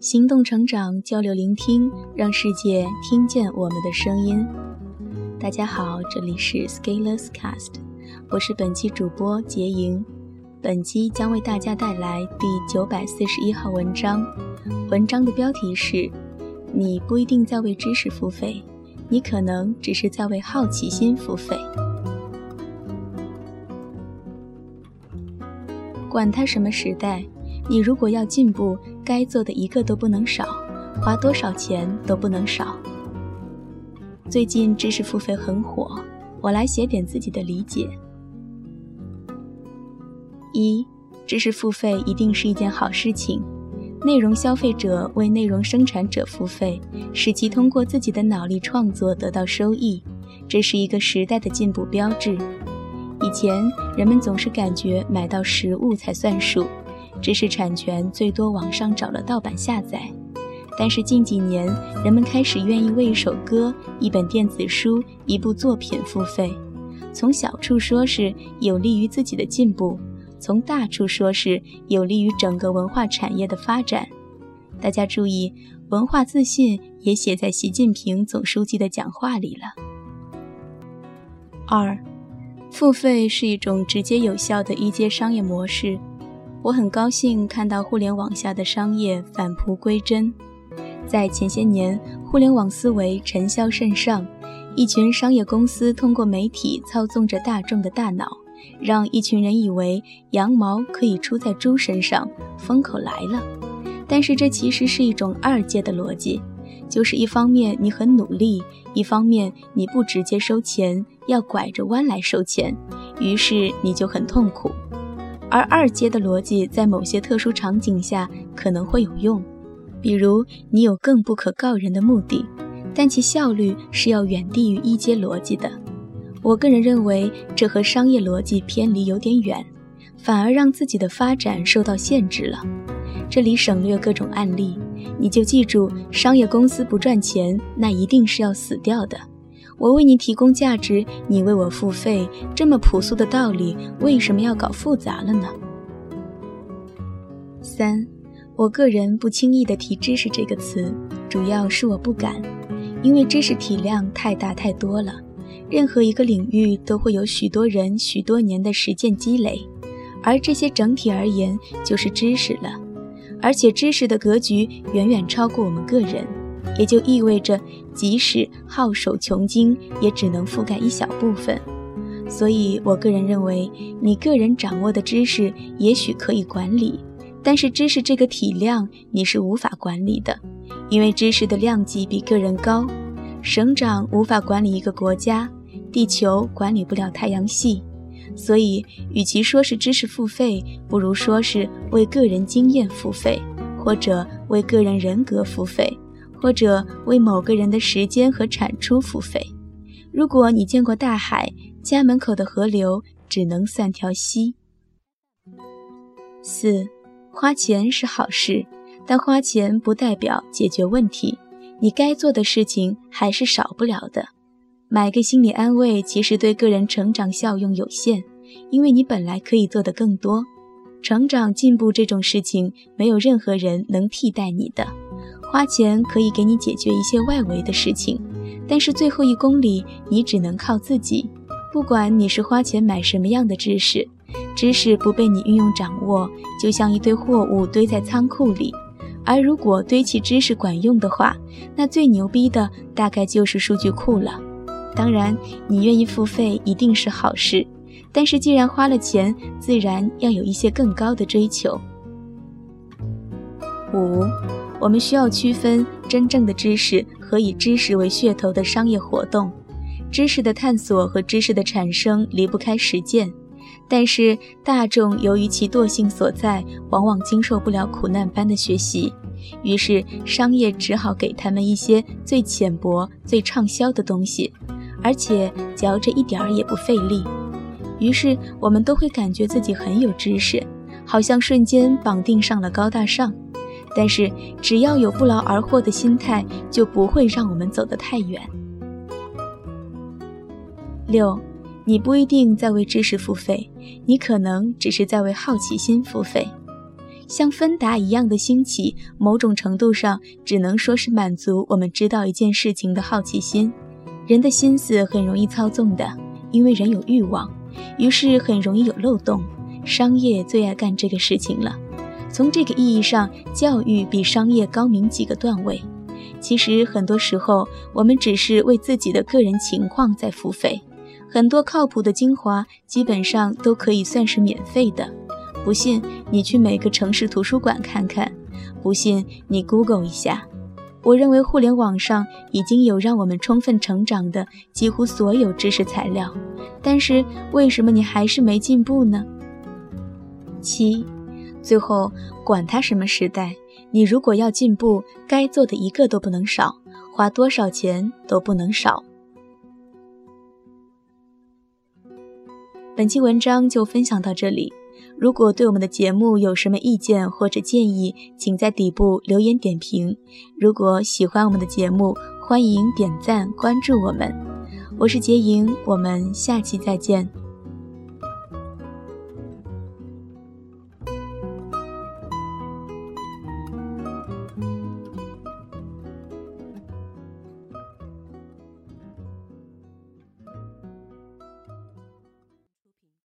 行动、成长、交流、聆听，让世界听见我们的声音。大家好，这里是 Scalers Cast，我是本期主播杰莹。本期将为大家带来第九百四十一号文章。文章的标题是：你不一定在为知识付费，你可能只是在为好奇心付费。管他什么时代。你如果要进步，该做的一个都不能少，花多少钱都不能少。最近知识付费很火，我来写点自己的理解。一，知识付费一定是一件好事情，内容消费者为内容生产者付费，使其通过自己的脑力创作得到收益，这是一个时代的进步标志。以前人们总是感觉买到实物才算数。知识产权最多网上找了盗版下载，但是近几年人们开始愿意为一首歌、一本电子书、一部作品付费。从小处说是有利于自己的进步，从大处说是有利于整个文化产业的发展。大家注意，文化自信也写在习近平总书记的讲话里了。二，付费是一种直接有效的一阶商业模式。我很高兴看到互联网下的商业返璞归真。在前些年，互联网思维尘嚣甚上，一群商业公司通过媒体操纵着大众的大脑，让一群人以为羊毛可以出在猪身上，风口来了。但是这其实是一种二阶的逻辑，就是一方面你很努力，一方面你不直接收钱，要拐着弯来收钱，于是你就很痛苦。而二阶的逻辑在某些特殊场景下可能会有用，比如你有更不可告人的目的，但其效率是要远低于一阶逻辑的。我个人认为这和商业逻辑偏离有点远，反而让自己的发展受到限制了。这里省略各种案例，你就记住，商业公司不赚钱，那一定是要死掉的。我为你提供价值，你为我付费，这么朴素的道理，为什么要搞复杂了呢？三，我个人不轻易的提“知识”这个词，主要是我不敢，因为知识体量太大太多了，任何一个领域都会有许多人许多年的实践积累，而这些整体而言就是知识了，而且知识的格局远远超过我们个人。也就意味着，即使皓首穷经，也只能覆盖一小部分。所以我个人认为，你个人掌握的知识也许可以管理，但是知识这个体量你是无法管理的，因为知识的量级比个人高。省长无法管理一个国家，地球管理不了太阳系。所以，与其说是知识付费，不如说是为个人经验付费，或者为个人人格付费。或者为某个人的时间和产出付费。如果你见过大海，家门口的河流只能算条溪。四，花钱是好事，但花钱不代表解决问题。你该做的事情还是少不了的。买个心理安慰，其实对个人成长效用有限，因为你本来可以做的更多。成长进步这种事情，没有任何人能替代你的。花钱可以给你解决一些外围的事情，但是最后一公里你只能靠自己。不管你是花钱买什么样的知识，知识不被你运用掌握，就像一堆货物堆在仓库里。而如果堆砌知识管用的话，那最牛逼的大概就是数据库了。当然，你愿意付费一定是好事，但是既然花了钱，自然要有一些更高的追求。五。我们需要区分真正的知识和以知识为噱头的商业活动。知识的探索和知识的产生离不开实践，但是大众由于其惰性所在，往往经受不了苦难般的学习，于是商业只好给他们一些最浅薄、最畅销的东西，而且嚼着一点儿也不费力。于是我们都会感觉自己很有知识。好像瞬间绑定上了高大上。但是只要有不劳而获的心态，就不会让我们走得太远。六，你不一定在为知识付费，你可能只是在为好奇心付费。像芬达一样的兴起，某种程度上只能说是满足我们知道一件事情的好奇心。人的心思很容易操纵的，因为人有欲望，于是很容易有漏洞。商业最爱干这个事情了。从这个意义上，教育比商业高明几个段位。其实很多时候，我们只是为自己的个人情况在付费。很多靠谱的精华，基本上都可以算是免费的。不信，你去每个城市图书馆看看；不信，你 Google 一下。我认为互联网上已经有让我们充分成长的几乎所有知识材料，但是为什么你还是没进步呢？七，最后管他什么时代，你如果要进步，该做的一个都不能少，花多少钱都不能少。本期文章就分享到这里。如果对我们的节目有什么意见或者建议，请在底部留言点评。如果喜欢我们的节目，欢迎点赞关注我们。我是杰莹，我们下期再见。